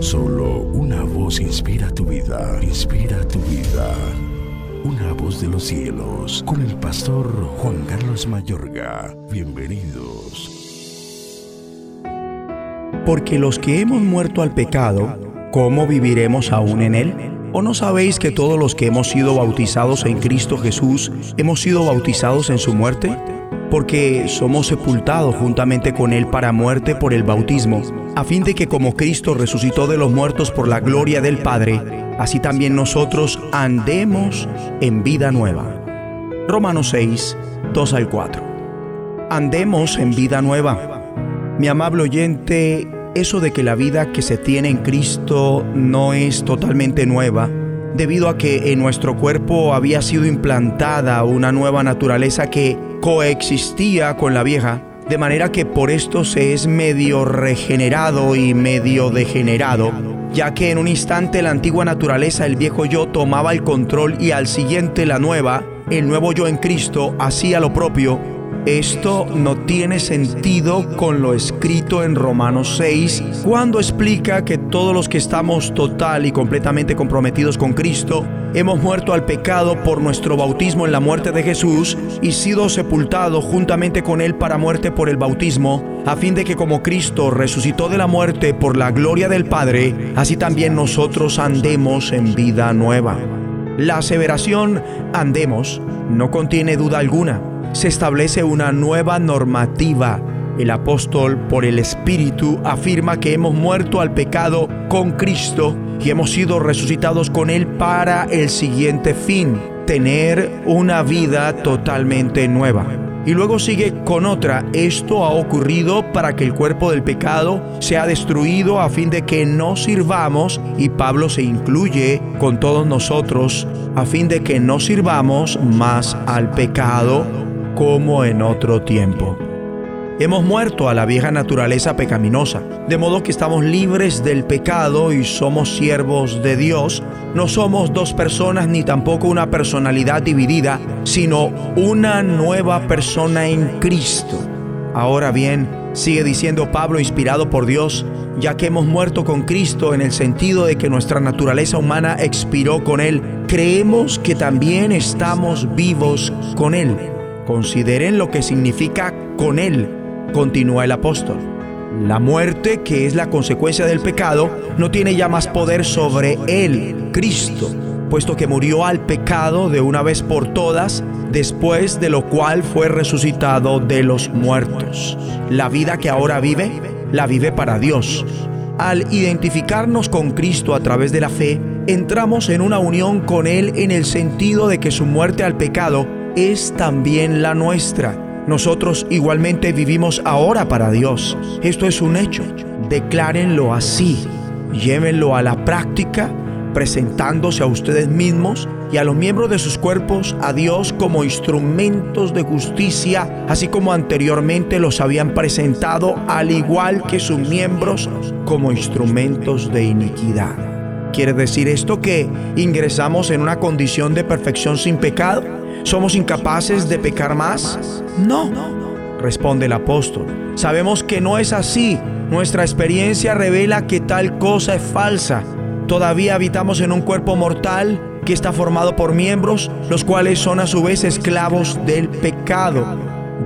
Solo una voz inspira tu vida, inspira tu vida. Una voz de los cielos, con el pastor Juan Carlos Mayorga. Bienvenidos. Porque los que hemos muerto al pecado, ¿cómo viviremos aún en él? ¿O no sabéis que todos los que hemos sido bautizados en Cristo Jesús hemos sido bautizados en su muerte? Porque somos sepultados juntamente con Él para muerte por el bautismo, a fin de que como Cristo resucitó de los muertos por la gloria del Padre, así también nosotros andemos en vida nueva. Romanos 6, 2 al 4. Andemos en vida nueva. Mi amable oyente, eso de que la vida que se tiene en Cristo no es totalmente nueva, debido a que en nuestro cuerpo había sido implantada una nueva naturaleza que coexistía con la vieja, de manera que por esto se es medio regenerado y medio degenerado, ya que en un instante la antigua naturaleza, el viejo yo, tomaba el control y al siguiente la nueva, el nuevo yo en Cristo, hacía lo propio esto no tiene sentido con lo escrito en Romanos 6, cuando explica que todos los que estamos total y completamente comprometidos con Cristo, hemos muerto al pecado por nuestro bautismo en la muerte de Jesús y sido sepultados juntamente con Él para muerte por el bautismo, a fin de que como Cristo resucitó de la muerte por la gloria del Padre, así también nosotros andemos en vida nueva. La aseveración andemos no contiene duda alguna se establece una nueva normativa. El apóstol, por el Espíritu, afirma que hemos muerto al pecado con Cristo y hemos sido resucitados con Él para el siguiente fin, tener una vida totalmente nueva. Y luego sigue con otra, esto ha ocurrido para que el cuerpo del pecado sea destruido a fin de que no sirvamos, y Pablo se incluye con todos nosotros, a fin de que no sirvamos más al pecado, como en otro tiempo. Hemos muerto a la vieja naturaleza pecaminosa, de modo que estamos libres del pecado y somos siervos de Dios. No somos dos personas ni tampoco una personalidad dividida, sino una nueva persona en Cristo. Ahora bien, sigue diciendo Pablo inspirado por Dios, ya que hemos muerto con Cristo en el sentido de que nuestra naturaleza humana expiró con Él, creemos que también estamos vivos con Él Consideren lo que significa con Él, continúa el apóstol. La muerte, que es la consecuencia del pecado, no tiene ya más poder sobre Él, Cristo, puesto que murió al pecado de una vez por todas, después de lo cual fue resucitado de los muertos. La vida que ahora vive, la vive para Dios. Al identificarnos con Cristo a través de la fe, entramos en una unión con Él en el sentido de que su muerte al pecado es también la nuestra. Nosotros igualmente vivimos ahora para Dios. Esto es un hecho. Declárenlo así. Llévenlo a la práctica, presentándose a ustedes mismos y a los miembros de sus cuerpos a Dios como instrumentos de justicia, así como anteriormente los habían presentado, al igual que sus miembros, como instrumentos de iniquidad. ¿Quiere decir esto que ingresamos en una condición de perfección sin pecado? ¿Somos incapaces de pecar más? No, responde el apóstol. Sabemos que no es así. Nuestra experiencia revela que tal cosa es falsa. Todavía habitamos en un cuerpo mortal que está formado por miembros, los cuales son a su vez esclavos del pecado.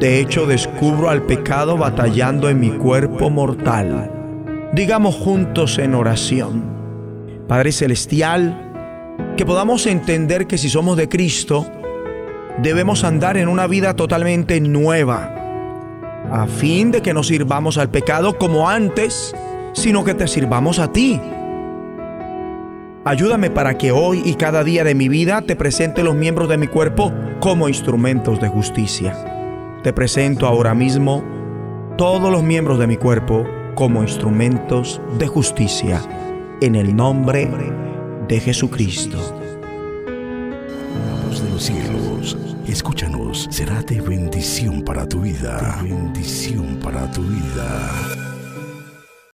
De hecho, descubro al pecado batallando en mi cuerpo mortal. Digamos juntos en oración. Padre Celestial, que podamos entender que si somos de Cristo, debemos andar en una vida totalmente nueva, a fin de que no sirvamos al pecado como antes, sino que te sirvamos a ti. Ayúdame para que hoy y cada día de mi vida te presente los miembros de mi cuerpo como instrumentos de justicia. Te presento ahora mismo todos los miembros de mi cuerpo como instrumentos de justicia, en el nombre de Jesucristo. La voz de los cielos Escúchanos, será de bendición para tu vida. bendición para tu vida.